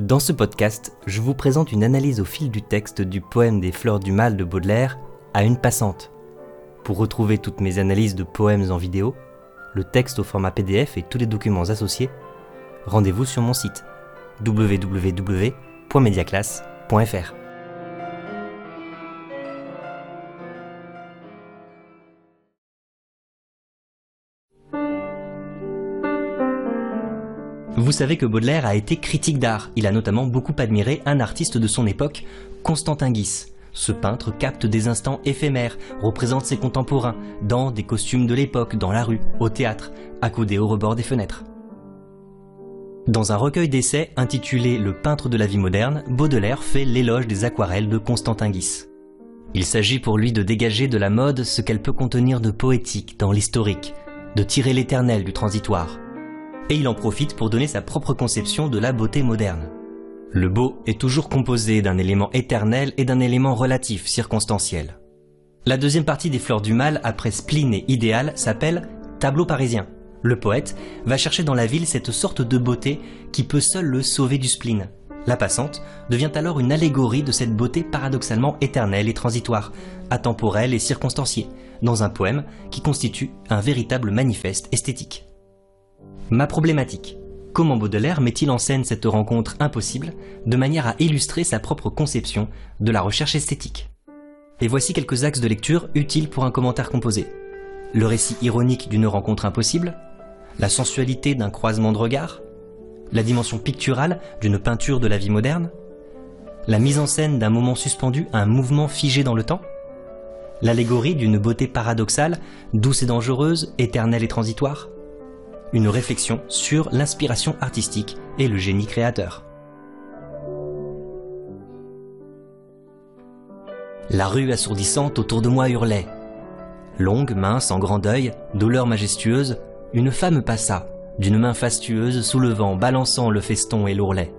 Dans ce podcast, je vous présente une analyse au fil du texte du poème des Fleurs du Mal de Baudelaire à une passante. Pour retrouver toutes mes analyses de poèmes en vidéo, le texte au format PDF et tous les documents associés, rendez-vous sur mon site www.mediaclasse.fr. Vous savez que Baudelaire a été critique d'art. Il a notamment beaucoup admiré un artiste de son époque, Constantin Guis. Ce peintre capte des instants éphémères, représente ses contemporains, dans des costumes de l'époque, dans la rue, au théâtre, accoudés au rebord des fenêtres. Dans un recueil d'essais intitulé Le peintre de la vie moderne, Baudelaire fait l'éloge des aquarelles de Constantin Guis. Il s'agit pour lui de dégager de la mode ce qu'elle peut contenir de poétique dans l'historique, de tirer l'éternel du transitoire. Et il en profite pour donner sa propre conception de la beauté moderne. Le beau est toujours composé d'un élément éternel et d'un élément relatif, circonstanciel. La deuxième partie des Fleurs du Mal, après spleen et idéal, s'appelle Tableau parisien. Le poète va chercher dans la ville cette sorte de beauté qui peut seul le sauver du spleen. La passante devient alors une allégorie de cette beauté paradoxalement éternelle et transitoire, atemporelle et circonstanciée, dans un poème qui constitue un véritable manifeste esthétique. Ma problématique. Comment Baudelaire met-il en scène cette rencontre impossible de manière à illustrer sa propre conception de la recherche esthétique? Et voici quelques axes de lecture utiles pour un commentaire composé. Le récit ironique d'une rencontre impossible, la sensualité d'un croisement de regards, la dimension picturale d'une peinture de la vie moderne, la mise en scène d'un moment suspendu à un mouvement figé dans le temps, l'allégorie d'une beauté paradoxale, douce et dangereuse, éternelle et transitoire, une réflexion sur l'inspiration artistique et le génie créateur. La rue assourdissante autour de moi hurlait. Longue, mince, en grand deuil, douleur majestueuse, une femme passa, d'une main fastueuse, soulevant, balançant le feston et l'ourlet.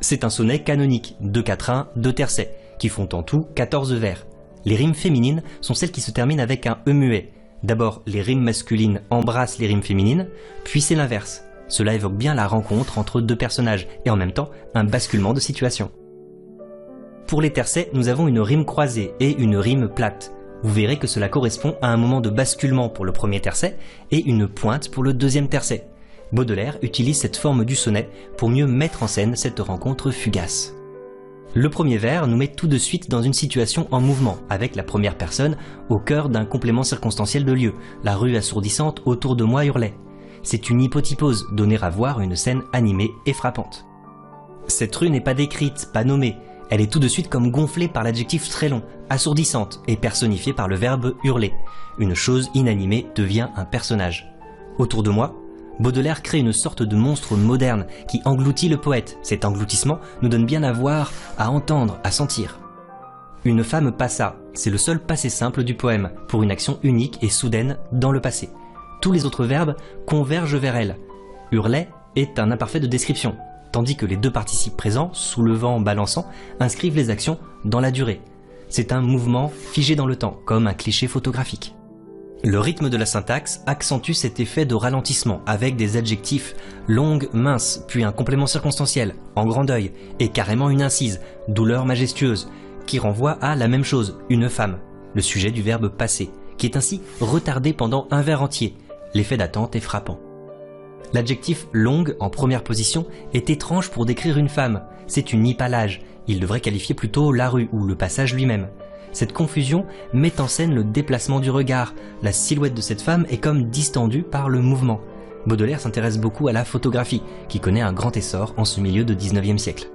C'est un sonnet canonique, deux quatrains, deux tercets, qui font en tout 14 vers. Les rimes féminines sont celles qui se terminent avec un E muet, D'abord, les rimes masculines embrassent les rimes féminines, puis c'est l'inverse. Cela évoque bien la rencontre entre deux personnages et en même temps un basculement de situation. Pour les tercets, nous avons une rime croisée et une rime plate. Vous verrez que cela correspond à un moment de basculement pour le premier tercet et une pointe pour le deuxième tercet. Baudelaire utilise cette forme du sonnet pour mieux mettre en scène cette rencontre fugace. Le premier vers nous met tout de suite dans une situation en mouvement, avec la première personne au cœur d'un complément circonstanciel de lieu. La rue assourdissante autour de moi hurlait. C'est une hypotypose, donner à voir une scène animée et frappante. Cette rue n'est pas décrite, pas nommée, elle est tout de suite comme gonflée par l'adjectif très long, assourdissante, et personnifiée par le verbe hurler. Une chose inanimée devient un personnage. Autour de moi, Baudelaire crée une sorte de monstre moderne qui engloutit le poète. Cet engloutissement nous donne bien à voir, à entendre, à sentir. Une femme passa, c'est le seul passé simple du poème, pour une action unique et soudaine dans le passé. Tous les autres verbes convergent vers elle. Hurlet est un imparfait de description, tandis que les deux participes présents, soulevant, balançant, inscrivent les actions dans la durée. C'est un mouvement figé dans le temps, comme un cliché photographique. Le rythme de la syntaxe accentue cet effet de ralentissement avec des adjectifs longue, mince, puis un complément circonstanciel, en grand deuil, et carrément une incise, douleur majestueuse, qui renvoie à la même chose, une femme, le sujet du verbe passer, qui est ainsi retardé pendant un vers entier. L'effet d'attente est frappant. L'adjectif longue en première position est étrange pour décrire une femme. C'est une hypalage. Il devrait qualifier plutôt la rue ou le passage lui-même. Cette confusion met en scène le déplacement du regard. La silhouette de cette femme est comme distendue par le mouvement. Baudelaire s'intéresse beaucoup à la photographie, qui connaît un grand essor en ce milieu de 19e siècle.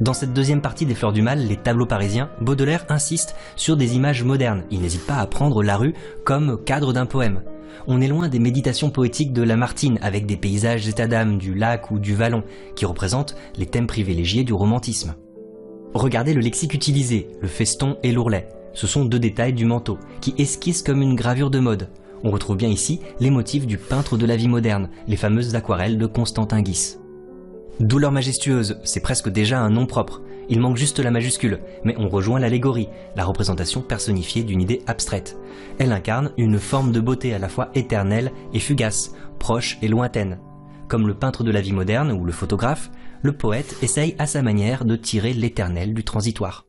Dans cette deuxième partie des Fleurs du Mal, les tableaux parisiens, Baudelaire insiste sur des images modernes. Il n'hésite pas à prendre la rue comme cadre d'un poème. On est loin des méditations poétiques de Lamartine avec des paysages état d'âme du lac ou du vallon qui représentent les thèmes privilégiés du romantisme. Regardez le lexique utilisé, le feston et l'ourlet. Ce sont deux détails du manteau, qui esquissent comme une gravure de mode. On retrouve bien ici les motifs du peintre de la vie moderne, les fameuses aquarelles de Constantin Guis. Douleur majestueuse, c'est presque déjà un nom propre. Il manque juste la majuscule, mais on rejoint l'allégorie, la représentation personnifiée d'une idée abstraite. Elle incarne une forme de beauté à la fois éternelle et fugace, proche et lointaine. Comme le peintre de la vie moderne ou le photographe, le poète essaye à sa manière de tirer l'éternel du transitoire.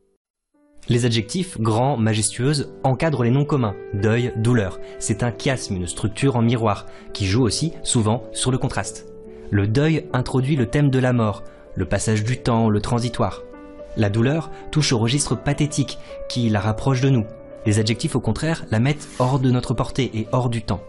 Les adjectifs grand, majestueuse encadrent les noms communs, deuil, douleur. C'est un chiasme, une structure en miroir, qui joue aussi souvent sur le contraste. Le deuil introduit le thème de la mort, le passage du temps, le transitoire. La douleur touche au registre pathétique qui la rapproche de nous. Les adjectifs au contraire la mettent hors de notre portée et hors du temps.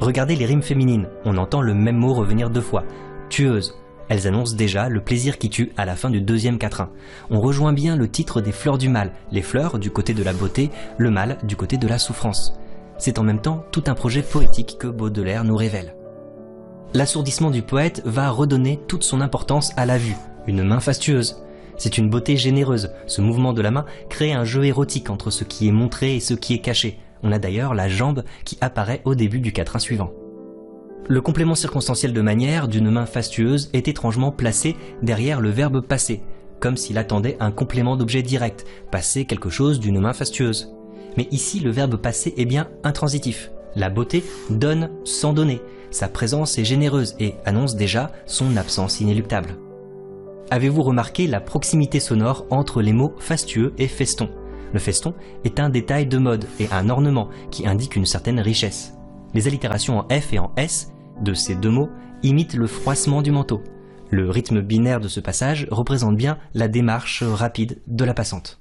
Regardez les rimes féminines, on entend le même mot revenir deux fois. Tueuse, elles annoncent déjà le plaisir qui tue à la fin du deuxième quatrain. On rejoint bien le titre des fleurs du mal, les fleurs du côté de la beauté, le mal du côté de la souffrance. C'est en même temps tout un projet poétique que Baudelaire nous révèle. L'assourdissement du poète va redonner toute son importance à la vue, une main fastueuse. C'est une beauté généreuse. Ce mouvement de la main crée un jeu érotique entre ce qui est montré et ce qui est caché. On a d'ailleurs la jambe qui apparaît au début du quatrain suivant. Le complément circonstanciel de manière d'une main fastueuse est étrangement placé derrière le verbe passer, comme s'il attendait un complément d'objet direct, passer quelque chose d'une main fastueuse. Mais ici, le verbe passer est bien intransitif. La beauté donne sans donner. Sa présence est généreuse et annonce déjà son absence inéluctable. Avez-vous remarqué la proximité sonore entre les mots fastueux et feston? Le feston est un détail de mode et un ornement qui indique une certaine richesse. Les allitérations en F et en S de ces deux mots imite le froissement du manteau. Le rythme binaire de ce passage représente bien la démarche rapide de la passante.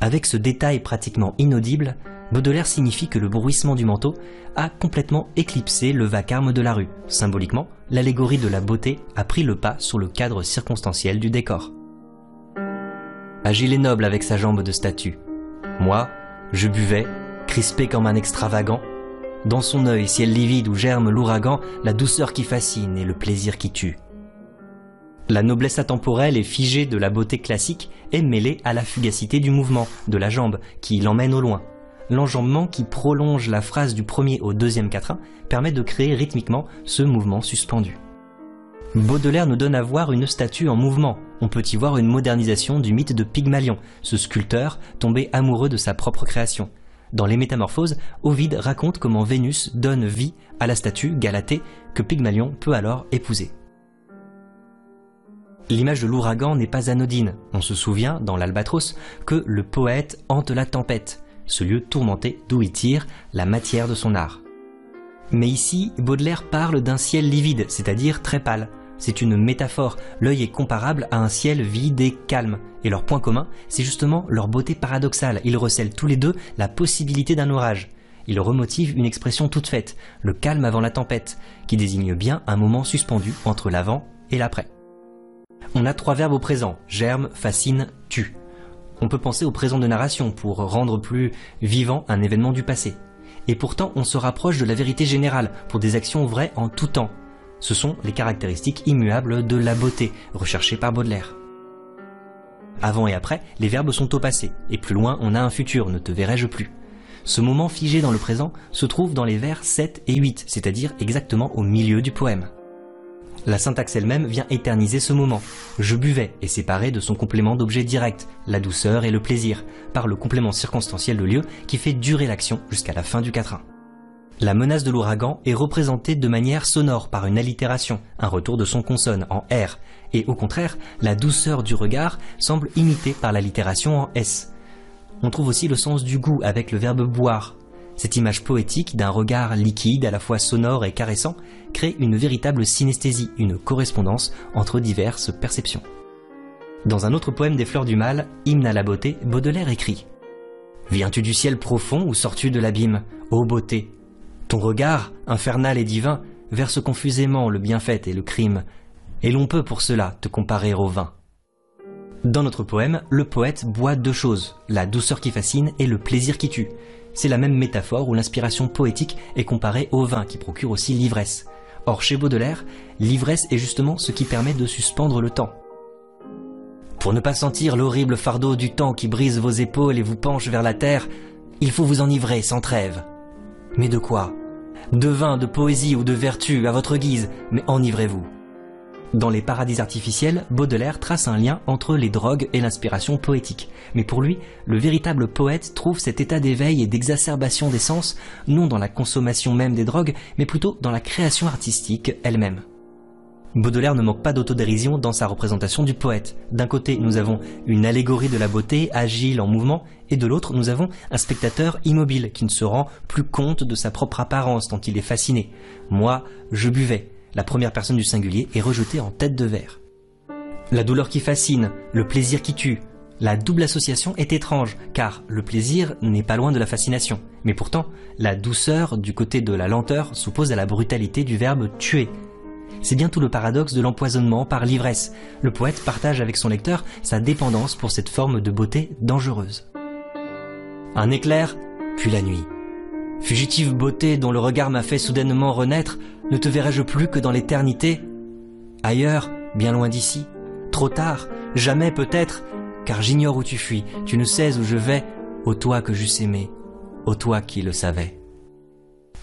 Avec ce détail pratiquement inaudible, Baudelaire signifie que le bruissement du manteau a complètement éclipsé le vacarme de la rue. Symboliquement, l'allégorie de la beauté a pris le pas sur le cadre circonstanciel du décor. Agile et noble avec sa jambe de statue. Moi, je buvais, crispé comme un extravagant, dans son œil, ciel livide où germe l'ouragan, la douceur qui fascine et le plaisir qui tue. La noblesse atemporelle et figée de la beauté classique est mêlée à la fugacité du mouvement, de la jambe, qui l'emmène au loin. L'enjambement qui prolonge la phrase du premier au deuxième quatrain permet de créer rythmiquement ce mouvement suspendu. Baudelaire nous donne à voir une statue en mouvement. On peut y voir une modernisation du mythe de Pygmalion, ce sculpteur tombé amoureux de sa propre création. Dans les Métamorphoses, Ovide raconte comment Vénus donne vie à la statue Galatée que Pygmalion peut alors épouser. L'image de l'ouragan n'est pas anodine. On se souvient, dans l'Albatros, que le poète hante la tempête, ce lieu tourmenté d'où il tire la matière de son art. Mais ici, Baudelaire parle d'un ciel livide, c'est-à-dire très pâle, c'est une métaphore. L'œil est comparable à un ciel vide et calme. Et leur point commun, c'est justement leur beauté paradoxale. Ils recèlent tous les deux la possibilité d'un orage. Ils remotivent une expression toute faite, le calme avant la tempête, qui désigne bien un moment suspendu entre l'avant et l'après. On a trois verbes au présent, germe, fascine, tue. On peut penser au présent de narration pour rendre plus vivant un événement du passé. Et pourtant, on se rapproche de la vérité générale pour des actions vraies en tout temps, ce sont les caractéristiques immuables de la beauté recherchées par Baudelaire. Avant et après, les verbes sont au passé, et plus loin on a un futur, ne te verrai-je plus. Ce moment figé dans le présent se trouve dans les vers 7 et 8, c'est-à-dire exactement au milieu du poème. La syntaxe elle-même vient éterniser ce moment. Je buvais est séparé de son complément d'objet direct, la douceur et le plaisir, par le complément circonstanciel de lieu qui fait durer l'action jusqu'à la fin du quatrain. La menace de l'ouragan est représentée de manière sonore par une allitération, un retour de son consonne en R, et au contraire, la douceur du regard semble imitée par l'allitération en S. On trouve aussi le sens du goût avec le verbe boire. Cette image poétique d'un regard liquide à la fois sonore et caressant crée une véritable synesthésie, une correspondance entre diverses perceptions. Dans un autre poème des Fleurs du Mal, Hymne à la beauté, Baudelaire écrit Viens-tu du ciel profond ou sors-tu de l'abîme? Ô beauté, ton regard, infernal et divin, verse confusément le bienfait et le crime, et l'on peut pour cela te comparer au vin. Dans notre poème, le poète boit deux choses, la douceur qui fascine et le plaisir qui tue. C'est la même métaphore où l'inspiration poétique est comparée au vin qui procure aussi l'ivresse. Or, chez Baudelaire, l'ivresse est justement ce qui permet de suspendre le temps. Pour ne pas sentir l'horrible fardeau du temps qui brise vos épaules et vous penche vers la terre, il faut vous enivrer sans trêve. Mais de quoi de vin, de poésie ou de vertu à votre guise, mais enivrez-vous. Dans les paradis artificiels, Baudelaire trace un lien entre les drogues et l'inspiration poétique. Mais pour lui, le véritable poète trouve cet état d'éveil et d'exacerbation des sens, non dans la consommation même des drogues, mais plutôt dans la création artistique elle-même. Baudelaire ne manque pas d'autodérision dans sa représentation du poète. D'un côté, nous avons une allégorie de la beauté, agile, en mouvement, et de l'autre, nous avons un spectateur immobile qui ne se rend plus compte de sa propre apparence tant il est fasciné. Moi, je buvais. La première personne du singulier est rejetée en tête de verre. La douleur qui fascine, le plaisir qui tue. La double association est étrange, car le plaisir n'est pas loin de la fascination. Mais pourtant, la douceur du côté de la lenteur s'oppose à la brutalité du verbe tuer, c'est bien tout le paradoxe de l'empoisonnement par l'ivresse. Le poète partage avec son lecteur sa dépendance pour cette forme de beauté dangereuse. Un éclair, puis la nuit. Fugitive beauté dont le regard m'a fait soudainement renaître, ne te verrai-je plus que dans l'éternité? Ailleurs, bien loin d'ici Trop tard Jamais peut-être Car j'ignore où tu fuis, tu ne sais où je vais, ô toi que j'eusse aimé, ô toi qui le savais.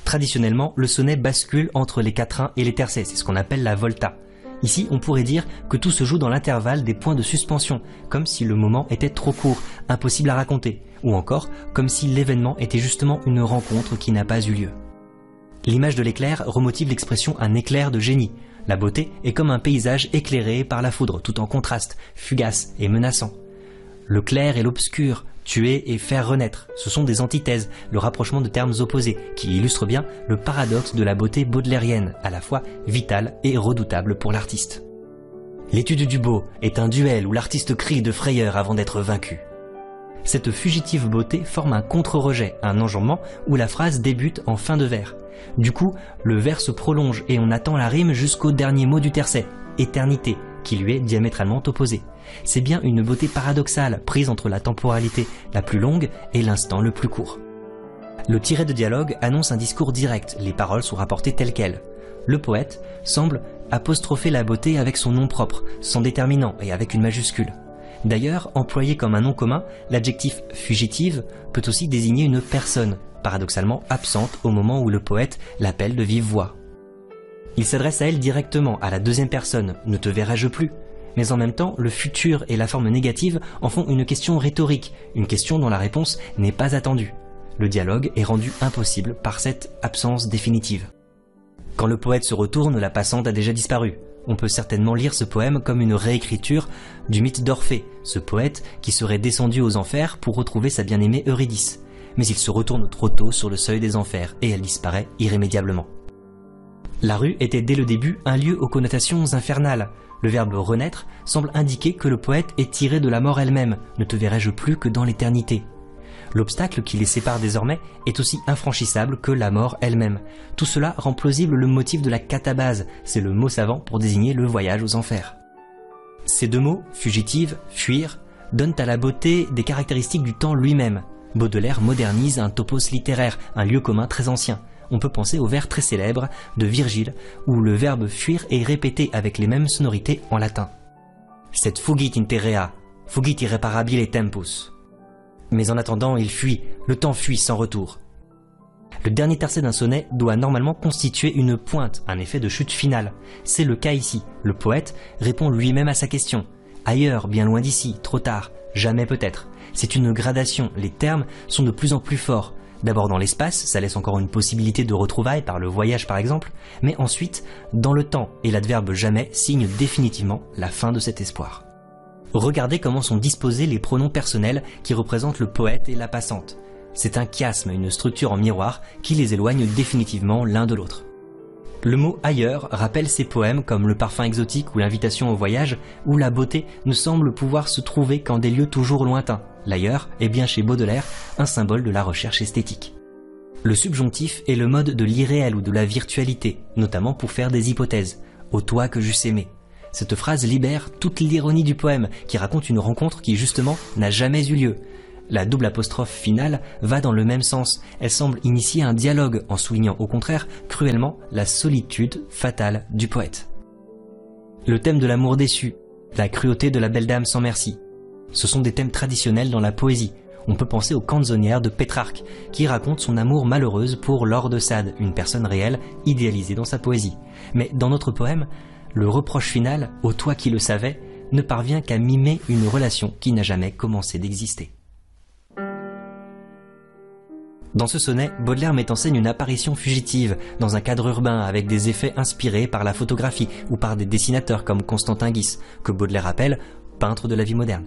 Traditionnellement, le sonnet bascule entre les quatrains et les tercets, c'est ce qu'on appelle la volta. Ici, on pourrait dire que tout se joue dans l'intervalle des points de suspension, comme si le moment était trop court, impossible à raconter, ou encore comme si l'événement était justement une rencontre qui n'a pas eu lieu. L'image de l'éclair remotive l'expression un éclair de génie. La beauté est comme un paysage éclairé par la foudre, tout en contraste, fugace et menaçant. Le clair et l'obscur, tuer et faire renaître. Ce sont des antithèses, le rapprochement de termes opposés, qui illustrent bien le paradoxe de la beauté baudelairienne, à la fois vitale et redoutable pour l'artiste. L'étude du beau est un duel où l'artiste crie de frayeur avant d'être vaincu. Cette fugitive beauté forme un contre-rejet, un enjambement où la phrase débute en fin de vers. Du coup, le vers se prolonge et on attend la rime jusqu'au dernier mot du tercet, éternité, qui lui est diamétralement opposé. C'est bien une beauté paradoxale prise entre la temporalité la plus longue et l'instant le plus court. Le tiré de dialogue annonce un discours direct, les paroles sont rapportées telles quelles. Le poète semble apostropher la beauté avec son nom propre, sans déterminant et avec une majuscule. D'ailleurs, employé comme un nom commun, l'adjectif fugitive peut aussi désigner une personne, paradoxalement absente au moment où le poète l'appelle de vive voix. Il s'adresse à elle directement, à la deuxième personne, ne te verrai-je plus mais en même temps, le futur et la forme négative en font une question rhétorique, une question dont la réponse n'est pas attendue. Le dialogue est rendu impossible par cette absence définitive. Quand le poète se retourne, la passante a déjà disparu. On peut certainement lire ce poème comme une réécriture du mythe d'Orphée, ce poète qui serait descendu aux enfers pour retrouver sa bien-aimée Eurydice. Mais il se retourne trop tôt sur le seuil des enfers et elle disparaît irrémédiablement. La rue était dès le début un lieu aux connotations infernales. Le verbe renaître semble indiquer que le poète est tiré de la mort elle-même, ne te verrai-je plus que dans l'éternité. L'obstacle qui les sépare désormais est aussi infranchissable que la mort elle-même. Tout cela rend plausible le motif de la catabase, c'est le mot savant pour désigner le voyage aux enfers. Ces deux mots, fugitive, fuir, donnent à la beauté des caractéristiques du temps lui-même. Baudelaire modernise un topos littéraire, un lieu commun très ancien on peut penser au vers très célèbre de Virgile, où le verbe fuir est répété avec les mêmes sonorités en latin. Cet fugit interea, fugit irreparabile tempus. Mais en attendant, il fuit, le temps fuit sans retour. Le dernier tercet d'un sonnet doit normalement constituer une pointe, un effet de chute finale. C'est le cas ici. Le poète répond lui-même à sa question. Ailleurs, bien loin d'ici, trop tard, jamais peut-être. C'est une gradation, les termes sont de plus en plus forts. D'abord dans l'espace, ça laisse encore une possibilité de retrouvailles par le voyage par exemple, mais ensuite dans le temps, et l'adverbe jamais signe définitivement la fin de cet espoir. Regardez comment sont disposés les pronoms personnels qui représentent le poète et la passante. C'est un chiasme, une structure en miroir qui les éloigne définitivement l'un de l'autre. Le mot ailleurs rappelle ces poèmes comme le parfum exotique ou l'invitation au voyage, où la beauté ne semble pouvoir se trouver qu'en des lieux toujours lointains. L'ailleurs est bien chez Baudelaire un symbole de la recherche esthétique. Le subjonctif est le mode de l'irréel ou de la virtualité, notamment pour faire des hypothèses. Au toi que j'eusse aimé. Cette phrase libère toute l'ironie du poème, qui raconte une rencontre qui justement n'a jamais eu lieu, la double apostrophe finale va dans le même sens. Elle semble initier un dialogue en soulignant au contraire cruellement la solitude fatale du poète. Le thème de l'amour déçu, la cruauté de la belle dame sans merci. Ce sont des thèmes traditionnels dans la poésie. On peut penser au canzonière de Pétrarque, qui raconte son amour malheureuse pour Laure de Sade, une personne réelle idéalisée dans sa poésie. Mais dans notre poème, le reproche final, au toi qui le savais, ne parvient qu'à mimer une relation qui n'a jamais commencé d'exister. Dans ce sonnet, Baudelaire met en scène une apparition fugitive dans un cadre urbain avec des effets inspirés par la photographie ou par des dessinateurs comme Constantin Guis, que Baudelaire appelle peintre de la vie moderne.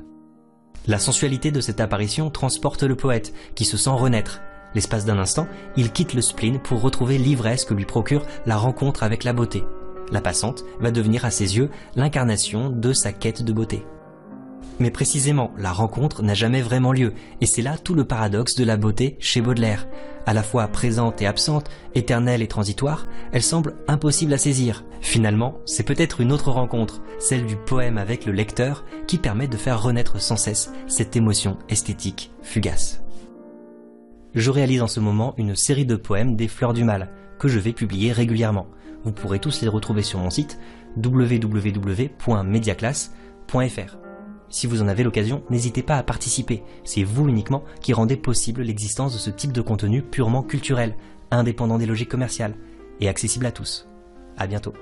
La sensualité de cette apparition transporte le poète, qui se sent renaître. L'espace d'un instant, il quitte le spleen pour retrouver l'ivresse que lui procure la rencontre avec la beauté. La passante va devenir à ses yeux l'incarnation de sa quête de beauté. Mais précisément, la rencontre n'a jamais vraiment lieu, et c'est là tout le paradoxe de la beauté chez Baudelaire. À la fois présente et absente, éternelle et transitoire, elle semble impossible à saisir. Finalement, c'est peut-être une autre rencontre, celle du poème avec le lecteur, qui permet de faire renaître sans cesse cette émotion esthétique fugace. Je réalise en ce moment une série de poèmes des Fleurs du Mal, que je vais publier régulièrement. Vous pourrez tous les retrouver sur mon site www.mediaclass.fr. Si vous en avez l'occasion, n'hésitez pas à participer. C'est vous uniquement qui rendez possible l'existence de ce type de contenu purement culturel, indépendant des logiques commerciales et accessible à tous. À bientôt.